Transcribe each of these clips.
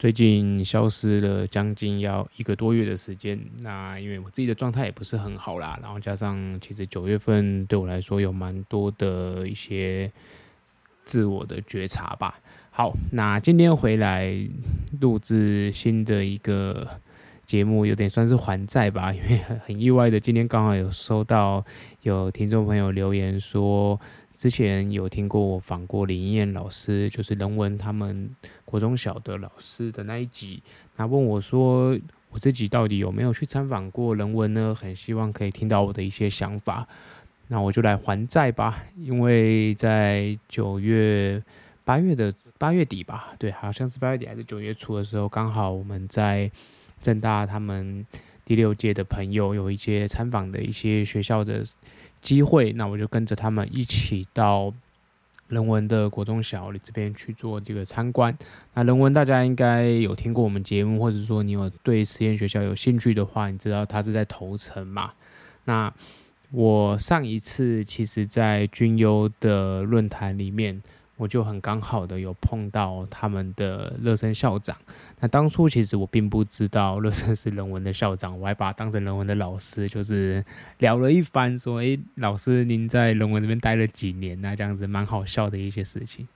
最近消失了将近要一个多月的时间，那因为我自己的状态也不是很好啦，然后加上其实九月份对我来说有蛮多的一些自我的觉察吧。好，那今天回来录制新的一个节目，有点算是还债吧，因为很意外的，今天刚好有收到有听众朋友留言说。之前有听过我访过林燕老师，就是人文他们国中小的老师的那一集，他问我说，我自己到底有没有去参访过人文呢？很希望可以听到我的一些想法，那我就来还债吧。因为在九月、八月的八月底吧，对，好像是八月底还是九月初的时候，刚好我们在正大他们第六届的朋友有一些参访的一些学校的。机会，那我就跟着他们一起到人文的国中小里这边去做这个参观。那人文大家应该有听过我们节目，或者说你有对实验学校有兴趣的话，你知道它是在头城嘛？那我上一次其实在军优的论坛里面。我就很刚好的有碰到他们的乐生校长。那当初其实我并不知道乐生是人文的校长，我还把他当成人文的老师，就是聊了一番，说：“哎，老师您在人文这边待了几年？”那这样子蛮好笑的一些事情。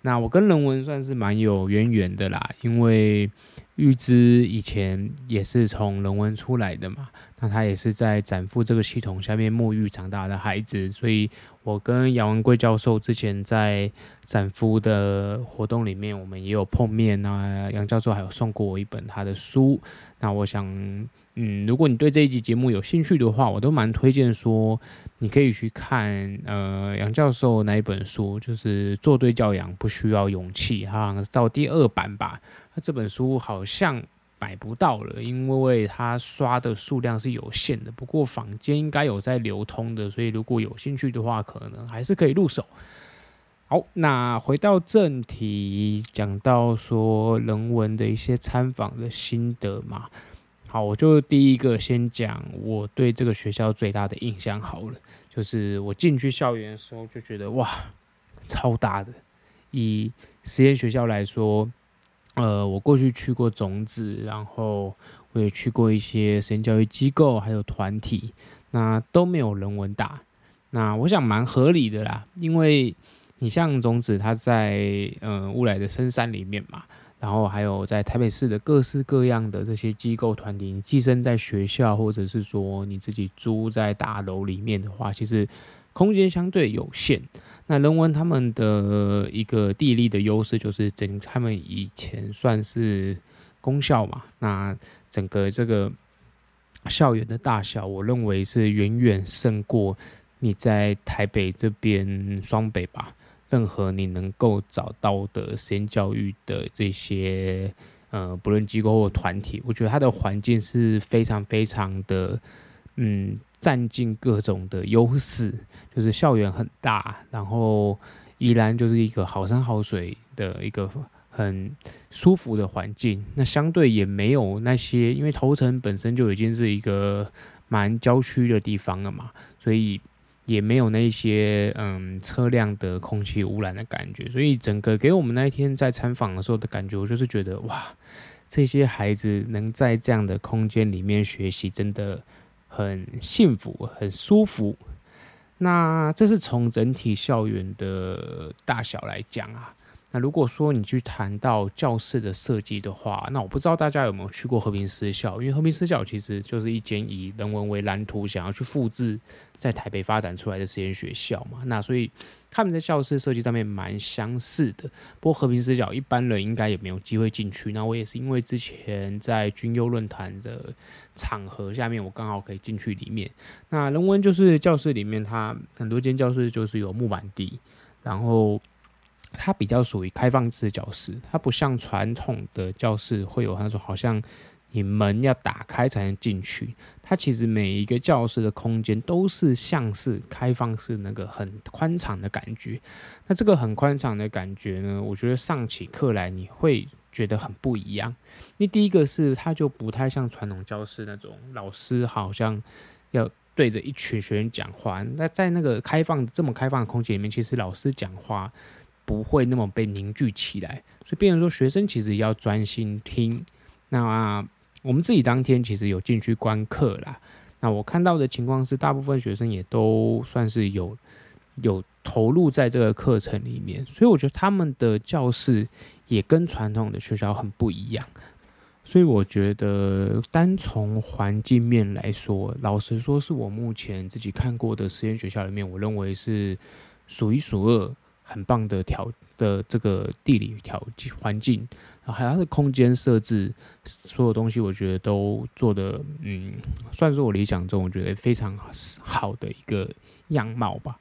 那我跟人文算是蛮有渊源的啦，因为玉芝以前也是从人文出来的嘛，那他也是在展腹这个系统下面沐浴长大的孩子，所以我跟杨文贵教授之前在展夫的活动里面，我们也有碰面啊。杨教授还有送过我一本他的书，那我想。嗯，如果你对这一集节目有兴趣的话，我都蛮推荐说，你可以去看呃杨教授那一本书，就是做对教养不需要勇气，好像是到第二版吧。那这本书好像买不到了，因为他刷的数量是有限的。不过坊间应该有在流通的，所以如果有兴趣的话，可能还是可以入手。好，那回到正题，讲到说人文的一些参访的心得嘛。好，我就第一个先讲我对这个学校最大的印象好了，就是我进去校园的时候就觉得哇，超大的。以实验学校来说，呃，我过去去过种子，然后我也去过一些实验教育机构，还有团体，那都没有人文大。那我想蛮合理的啦，因为你像种子，它在嗯乌来的深山里面嘛。然后还有在台北市的各式各样的这些机构团体，你寄生在学校，或者是说你自己租在大楼里面的话，其实空间相对有限。那人文他们的一个地利的优势，就是整他们以前算是公校嘛，那整个这个校园的大小，我认为是远远胜过你在台北这边双北吧。任何你能够找到的实验教育的这些呃，不论机构或团体，我觉得它的环境是非常非常的，嗯，占尽各种的优势，就是校园很大，然后宜兰就是一个好山好水的一个很舒服的环境。那相对也没有那些，因为头城本身就已经是一个蛮郊区的地方了嘛，所以。也没有那些嗯车辆的空气污染的感觉，所以整个给我们那一天在参访的时候的感觉，我就是觉得哇，这些孩子能在这样的空间里面学习，真的很幸福、很舒服。那这是从整体校园的大小来讲啊。那如果说你去谈到教室的设计的话，那我不知道大家有没有去过和平私校，因为和平私校其实就是一间以人文为蓝图，想要去复制在台北发展出来的实验学校嘛。那所以他们在教室设计上面蛮相似的。不过和平私校一般人应该也没有机会进去。那我也是因为之前在军优论坛的场合下面，我刚好可以进去里面。那人文就是教室里面，它很多间教室就是有木板地，然后。它比较属于开放式教室，它不像传统的教室会有那种好像你门要打开才能进去。它其实每一个教室的空间都是像是开放式那个很宽敞的感觉。那这个很宽敞的感觉呢，我觉得上起课来你会觉得很不一样。那第一个是它就不太像传统教室那种老师好像要对着一群学生讲话。那在那个开放这么开放的空间里面，其实老师讲话不会那么被凝聚起来，所以变成说学生其实要专心听。那我们自己当天其实有进去观课啦。那我看到的情况是，大部分学生也都算是有有投入在这个课程里面，所以我觉得他们的教室也跟传统的学校很不一样。所以我觉得单从环境面来说，老实说，是我目前自己看过的实验学校里面，我认为是数一数二很棒的条的这个地理条环境。还有它的空间设置，所有东西我觉得都做的，嗯，算是我理想中我觉得非常好的一个样貌吧。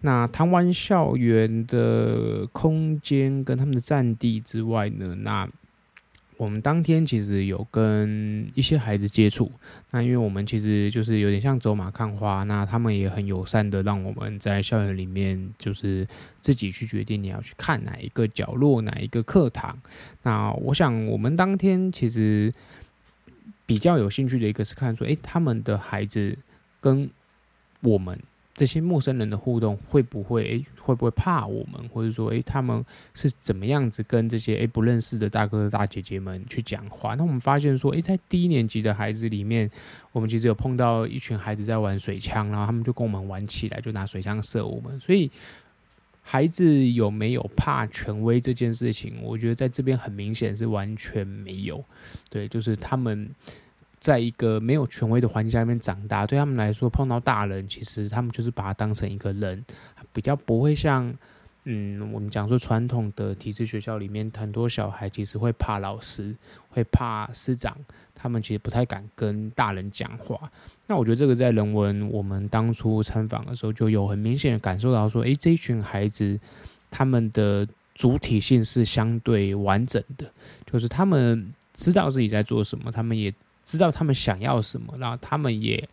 那台湾校园的空间跟他们的占地之外呢，那。我们当天其实有跟一些孩子接触，那因为我们其实就是有点像走马看花，那他们也很友善的让我们在校园里面就是自己去决定你要去看哪一个角落、哪一个课堂。那我想我们当天其实比较有兴趣的一个是看说，诶，他们的孩子跟我们。这些陌生人的互动会不会诶，会不会怕我们，或者说诶，他们是怎么样子跟这些诶不认识的大哥哥大姐姐们去讲话？那我们发现说，诶，在低年级的孩子里面，我们其实有碰到一群孩子在玩水枪，然后他们就跟我们玩起来，就拿水枪射我们。所以，孩子有没有怕权威这件事情，我觉得在这边很明显是完全没有。对，就是他们。在一个没有权威的环境下面长大，对他们来说，碰到大人，其实他们就是把他当成一个人，比较不会像，嗯，我们讲说传统的体制学校里面，很多小孩其实会怕老师，会怕师长，他们其实不太敢跟大人讲话。那我觉得这个在人文，我们当初参访的时候，就有很明显的感受到说，诶，这一群孩子，他们的主体性是相对完整的，就是他们知道自己在做什么，他们也。知道他们想要什么，然后他们也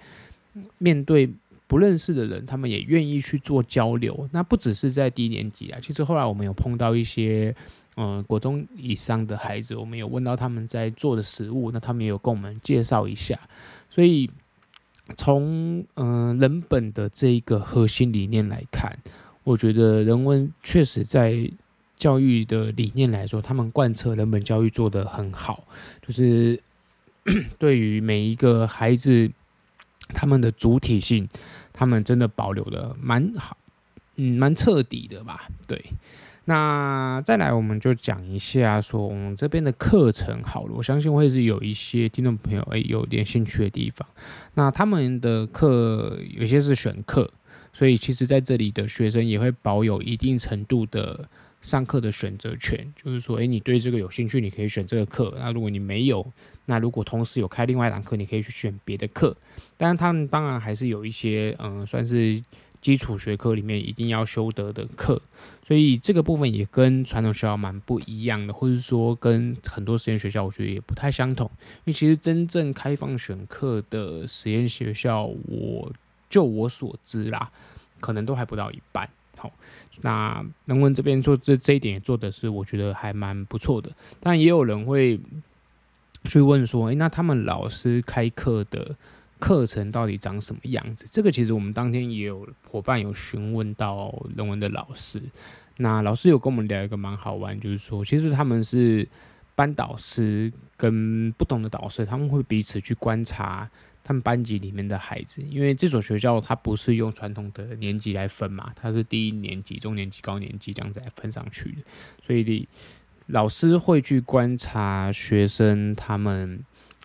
面对不认识的人，他们也愿意去做交流。那不只是在低年级啊，其实后来我们有碰到一些嗯、国中以上的孩子，我们有问到他们在做的食物，那他们也有跟我们介绍一下。所以从嗯、人本的这一个核心理念来看，我觉得人文确实在教育的理念来说，他们贯彻人本教育做得很好，就是。对于每一个孩子，他们的主体性，他们真的保留的蛮好，嗯，蛮彻底的吧？对。那再来，我们就讲一下说我们这边的课程好了。我相信会是有一些听众朋友诶有点兴趣的地方。那他们的课有些是选课，所以其实在这里的学生也会保有一定程度的。上课的选择权，就是说，诶，你对这个有兴趣，你可以选这个课。那如果你没有，那如果同时有开另外一堂课，你可以去选别的课。当然，他们当然还是有一些，嗯，算是基础学科里面一定要修得的课。所以这个部分也跟传统学校蛮不一样的，或者说跟很多实验学校，我觉得也不太相同。因为其实真正开放选课的实验学校，我就我所知啦，可能都还不到一半。好，那人文这边做这这一点也做的是，我觉得还蛮不错的。但也有人会去问说，哎、欸，那他们老师开课的课程到底长什么样子？这个其实我们当天也有伙伴有询问到人文的老师。那老师有跟我们聊一个蛮好玩，就是说，其实他们是班导师跟不同的导师，他们会彼此去观察。他们班级里面的孩子，因为这所学校它不是用传统的年级来分嘛，它是低年级、中年级、高年级这样子来分上去的，所以老师会去观察学生他们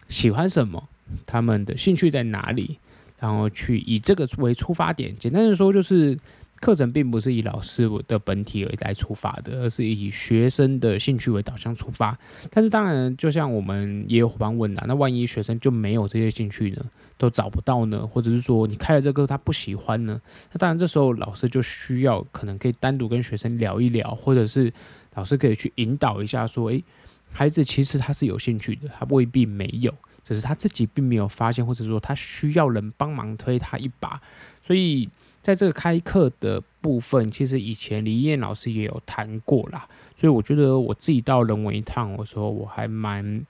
喜欢什么，他们的兴趣在哪里，然后去以这个为出发点。简单的说就是。课程并不是以老师的本体而来出发的，而是以学生的兴趣为导向出发。但是当然，就像我们也有伙伴问的，那万一学生就没有这些兴趣呢？都找不到呢？或者是说你开了这个课他不喜欢呢？那当然这时候老师就需要可能可以单独跟学生聊一聊，或者是老师可以去引导一下说，诶，孩子其实他是有兴趣的，他未必没有，只是他自己并没有发现，或者说他需要人帮忙推他一把。所以在这个开课的部分，其实以前李燕老师也有谈过啦。所以我觉得我自己到人文一趟的时候，我还蛮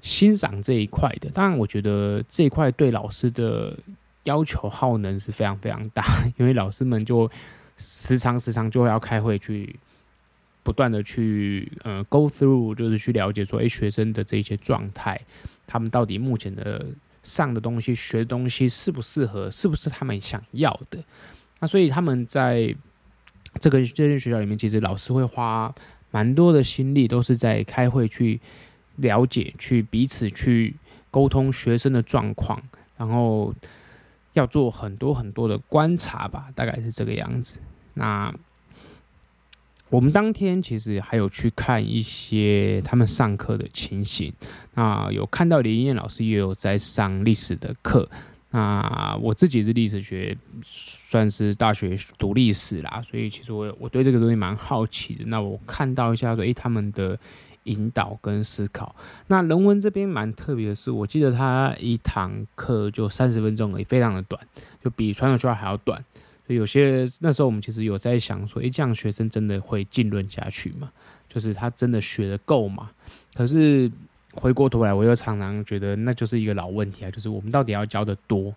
欣赏这一块的。当然，我觉得这一块对老师的要求耗能是非常非常大，因为老师们就时常时常就会要开会去。不断的去呃 go through，就是去了解说，哎，学生的这些状态，他们到底目前的上的东西、学的东西适不适合，是不是他们想要的？那所以他们在这个这间学校里面，其实老师会花蛮多的心力，都是在开会去了解、去彼此去沟通学生的状况，然后要做很多很多的观察吧，大概是这个样子。那。我们当天其实还有去看一些他们上课的情形，那有看到林燕老师也有在上历史的课。那我自己是历史学，算是大学读历史啦，所以其实我我对这个东西蛮好奇的。那我看到一下说，诶，他们的引导跟思考。那人文这边蛮特别的是，我记得他一堂课就三十分钟而已，非常的短，就比传统学校还要短。所以有些那时候我们其实有在想说，诶，这样学生真的会浸润下去吗？就是他真的学得够吗？可是回过头来，我又常常觉得那就是一个老问题啊，就是我们到底要教的多，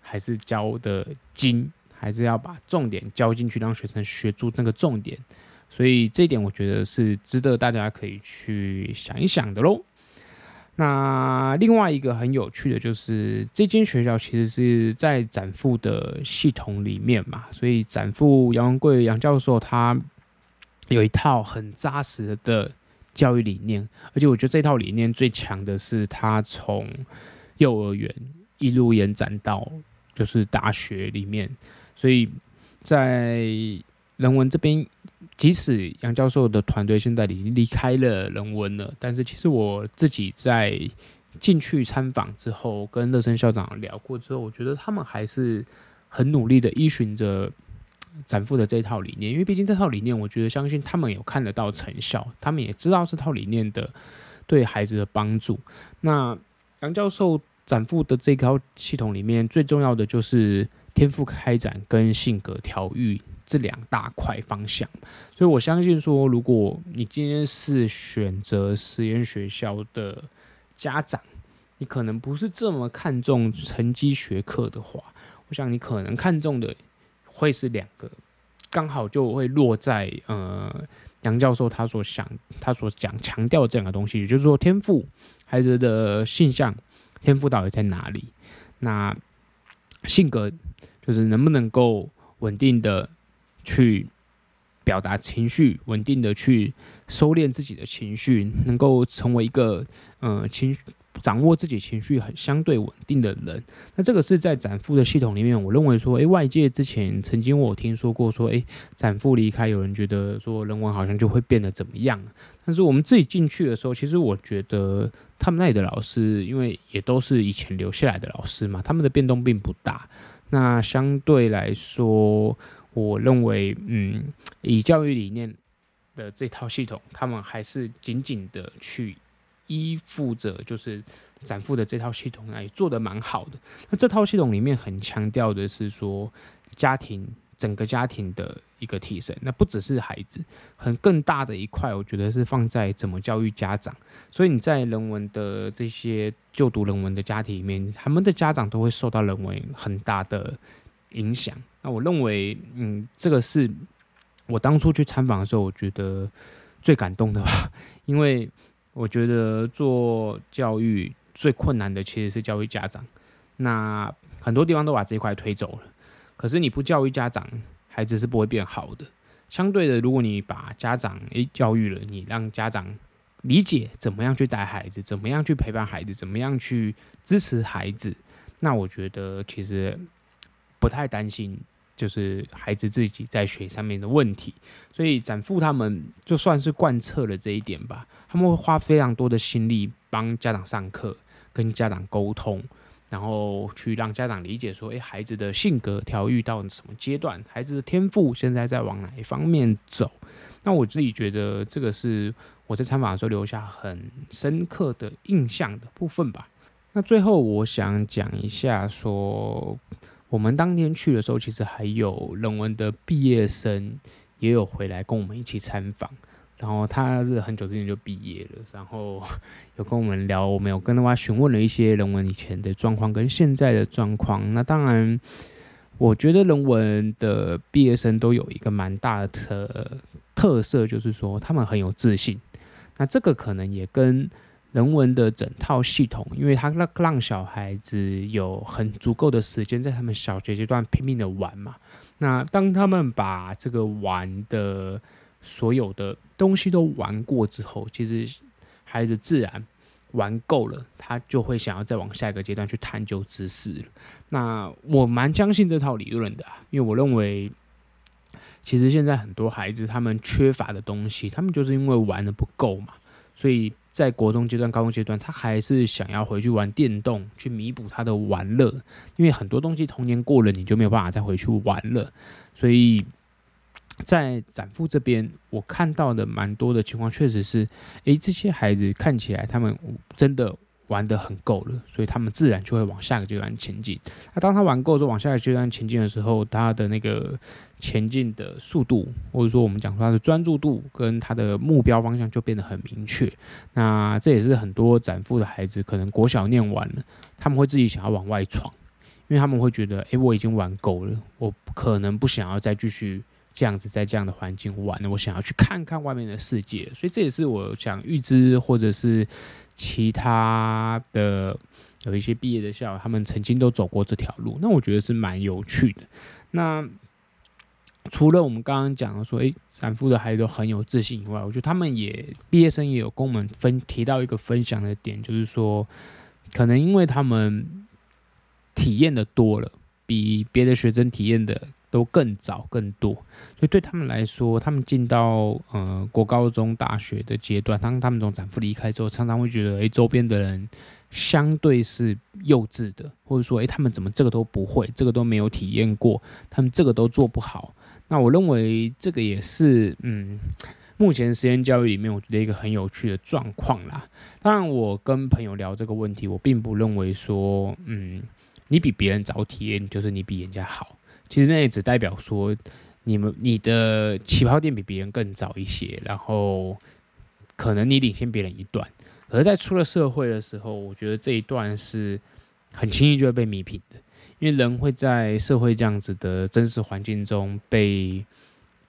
还是教的精，还是要把重点教进去，让学生学住那个重点？所以这一点我觉得是值得大家可以去想一想的喽。那另外一个很有趣的就是，这间学校其实是在展富的系统里面嘛，所以展富杨文贵杨教授他有一套很扎实的教育理念，而且我觉得这套理念最强的是他从幼儿园一路延展到就是大学里面，所以在人文这边。即使杨教授的团队现在已经离开了人文了，但是其实我自己在进去参访之后，跟乐生校长聊过之后，我觉得他们还是很努力的依循着展富的这套理念，因为毕竟这套理念，我觉得相信他们有看得到成效，他们也知道这套理念的对孩子的帮助。那杨教授展富的这套系统里面，最重要的就是天赋开展跟性格调育。这两大块方向，所以我相信说，如果你今天是选择实验学校的家长，你可能不是这么看重成绩学科的话，我想你可能看重的会是两个，刚好就会落在呃杨教授他所想他所讲强调这两个东西，也就是说天赋孩子的性向天赋到底在哪里？那性格就是能不能够稳定的。去表达情绪，稳定的去收敛自己的情绪，能够成为一个呃情绪掌握自己情绪很相对稳定的人。那这个是在展附的系统里面，我认为说，诶，外界之前曾经我听说过说，诶，展附离开，有人觉得说人文好像就会变得怎么样。但是我们自己进去的时候，其实我觉得他们那里的老师，因为也都是以前留下来的老师嘛，他们的变动并不大。那相对来说。我认为，嗯，以教育理念的这套系统，他们还是紧紧的去依附着，就是展附的这套系统来做得蛮好的。那这套系统里面很强调的是说，家庭整个家庭的一个提升，那不只是孩子，很更大的一块，我觉得是放在怎么教育家长。所以你在人文的这些就读人文的家庭里面，他们的家长都会受到人文很大的影响。那我认为，嗯，这个是我当初去参访的时候，我觉得最感动的吧。因为我觉得做教育最困难的其实是教育家长。那很多地方都把这一块推走了，可是你不教育家长，孩子是不会变好的。相对的，如果你把家长诶教育了，你让家长理解怎么样去带孩子，怎么样去陪伴孩子，怎么样去支持孩子，那我觉得其实不太担心。就是孩子自己在学上面的问题，所以展父他们就算是贯彻了这一点吧。他们会花非常多的心力帮家长上课，跟家长沟通，然后去让家长理解说：诶，孩子的性格调育到什么阶段？孩子的天赋现在在往哪一方面走？那我自己觉得这个是我在参访的时候留下很深刻的印象的部分吧。那最后我想讲一下说，我们当天去的时候，其实还有人文的毕业生也有回来跟我们一起参访。然后他是很久之前就毕业了，然后 有跟我们聊，我们有跟他询问了一些人文以前的状况跟现在的状况。那当然，我觉得人文的毕业生都有一个蛮大的特特色，就是说他们很有自信。那这个可能也跟人文的整套系统，因为他让让小孩子有很足够的时间在他们小学阶段拼命的玩嘛。那当他们把这个玩的所有的东西都玩过之后，其实孩子自然玩够了，他就会想要再往下一个阶段去探究知识。那我蛮相信这套理论的啊，因为我认为，其实现在很多孩子他们缺乏的东西，他们就是因为玩的不够嘛，所以在国中阶段、高中阶段，他还是想要回去玩电动，去弥补他的玩乐。因为很多东西童年过了，你就没有办法再回去玩了，所以。在展父这边，我看到的蛮多的情况，确实是，诶，这些孩子看起来他们真的玩得很够了，所以他们自然就会往下个阶段前进。那当他玩够之后，往下个阶段前进的时候，他的那个前进的速度，或者说我们讲说他的专注度跟他的目标方向就变得很明确。那这也是很多展富的孩子，可能国小念完了，他们会自己想要往外闯，因为他们会觉得，诶，我已经玩够了，我可能不想要再继续。这样子在这样的环境玩了，我想要去看看外面的世界，所以这也是我想预知或者是其他的有一些毕业的校友，他们曾经都走过这条路，那我觉得是蛮有趣的。那除了我们刚刚讲的说，诶，展腹的孩子都很有自信以外，我觉得他们也毕业生也有跟我们分提到一个分享的点，就是说，可能因为他们体验的多了，比别的学生体验的。都更早更多，所以对他们来说，他们进到呃国高中大学的阶段，当他们从展腹离开之后，常常会觉得，诶，周边的人相对是幼稚的，或者说，诶，他们怎么这个都不会，这个都没有体验过，他们这个都做不好。那我认为这个也是，嗯，目前实验教育里面，我觉得一个很有趣的状况啦。当然，我跟朋友聊这个问题，我并不认为说，嗯，你比别人早体验，就是你比人家好。其实那也只代表说，你们你的起跑点比别人更早一些，然后可能你领先别人一段。而在出了社会的时候，我觉得这一段是很轻易就会被弥平的，因为人会在社会这样子的真实环境中被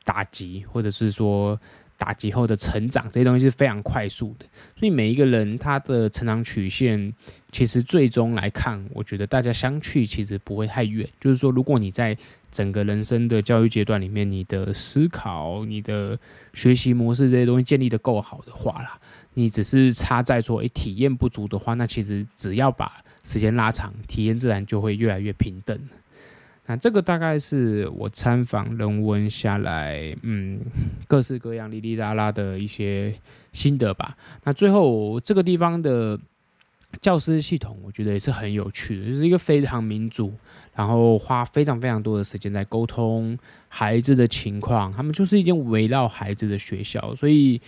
打击，或者是说。打击后的成长，这些东西是非常快速的，所以每一个人他的成长曲线，其实最终来看，我觉得大家相去其实不会太远。就是说，如果你在整个人生的教育阶段里面，你的思考、你的学习模式这些东西建立得够好的话啦，你只是差在说，诶，体验不足的话，那其实只要把时间拉长，体验自然就会越来越平等。那这个大概是我参访人文下来，嗯，各式各样、哩哩啦啦的一些心得吧。那最后这个地方的教师系统，我觉得也是很有趣的，就是一个非常民主，然后花非常非常多的时间在沟通孩子的情况。他们就是一间围绕孩子的学校，所以，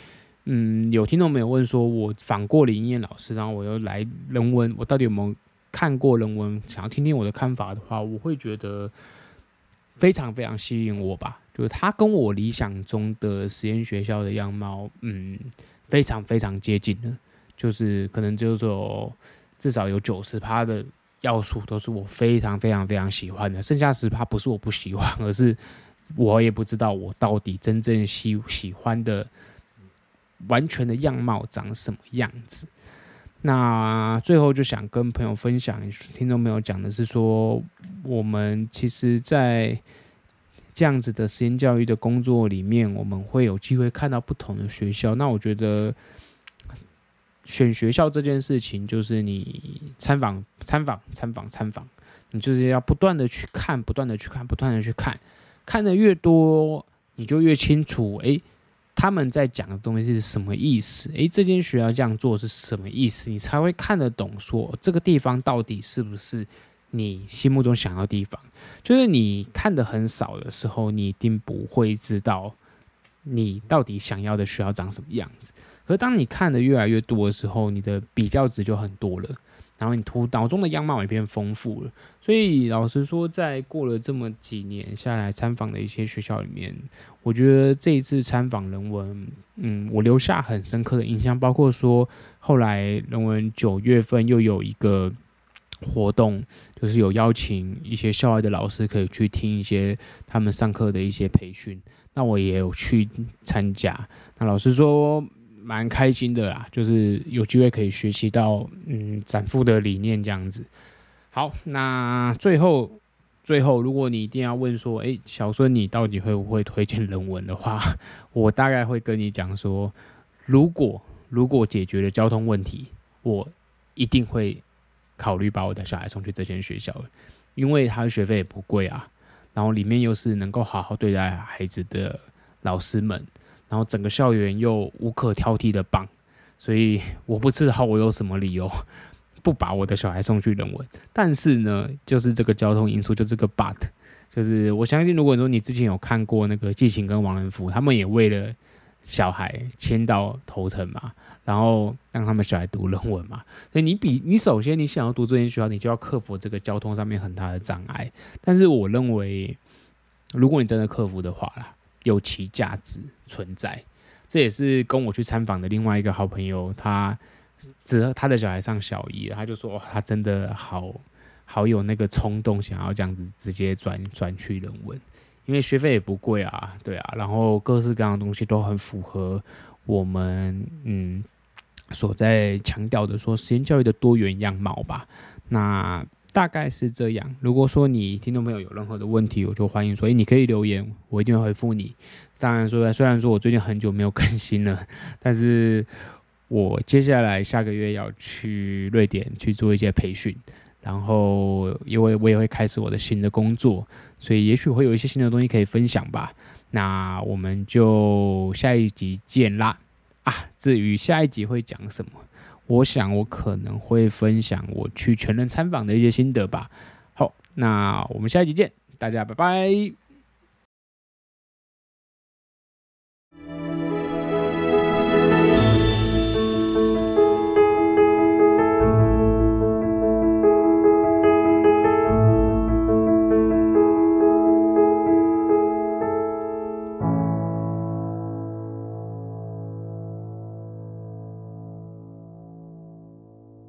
嗯，有听众没有问说，我访过林燕老师，然后我又来人文，我到底有没有？看过人文，想要听听我的看法的话，我会觉得非常非常吸引我吧。就是他跟我理想中的实验学校的样貌，嗯，非常非常接近的。就是可能就是说，至少有九十趴的要素都是我非常非常非常喜欢的，剩下十趴不是我不喜欢，而是我也不知道我到底真正喜喜欢的完全的样貌长什么样子。那最后就想跟朋友分享，听众朋友讲的是说，我们其实，在这样子的实验教育的工作里面，我们会有机会看到不同的学校。那我觉得，选学校这件事情，就是你参访、参访、参访、参访，你就是要不断的去看，不断的去看，不断的去看，看的越多，你就越清楚，诶。他们在讲的东西是什么意思？诶，这间学校这样做是什么意思？你才会看得懂，说这个地方到底是不是你心目中想要的地方？就是你看得很少的时候，你一定不会知道你到底想要的学校长什么样子。可当你看的越来越多的时候，你的比较值就很多了。然后你图脑中的样貌也变丰富了，所以老实说，在过了这么几年下来参访的一些学校里面，我觉得这一次参访人文，嗯，我留下很深刻的印象，包括说后来人文九月份又有一个活动，就是有邀请一些校外的老师可以去听一些他们上课的一些培训，那我也有去参加，那老实说。蛮开心的啦，就是有机会可以学习到，嗯，展富的理念这样子。好，那最后，最后，如果你一定要问说，诶，小孙你到底会不会推荐人文的话，我大概会跟你讲说，如果如果解决了交通问题，我一定会考虑把我的小孩送去这间学校，因为他的学费也不贵啊，然后里面又是能够好好对待孩子的老师们。然后整个校园又无可挑剔的棒，所以我不知道我有什么理由不把我的小孩送去人文。但是呢，就是这个交通因素，就这个 but，就是我相信，如果说你之前有看过那个季晴跟王仁福，他们也为了小孩迁到头城嘛，然后让他们小孩读人文嘛。所以你比你首先你想要读这间学校，你就要克服这个交通上面很大的障碍。但是我认为，如果你真的克服的话啦。有其价值存在，这也是跟我去参访的另外一个好朋友，他只他的小孩上小一，他就说，哦，他真的好好有那个冲动，想要这样子直接转转去人文，因为学费也不贵啊，对啊，然后各式各样的东西都很符合我们嗯所在强调的说实验教育的多元样貌吧，那。大概是这样。如果说你听众朋友有任何的问题，我就欢迎说，诶，你可以留言，我一定会回复你。当然说，虽然说我最近很久没有更新了，但是我接下来下个月要去瑞典去做一些培训，然后因为我也会开始我的新的工作，所以也许会有一些新的东西可以分享吧。那我们就下一集见啦！啊，至于下一集会讲什么？我想我可能会分享我去全能参访的一些心得吧。好，那我们下一集见，大家拜拜。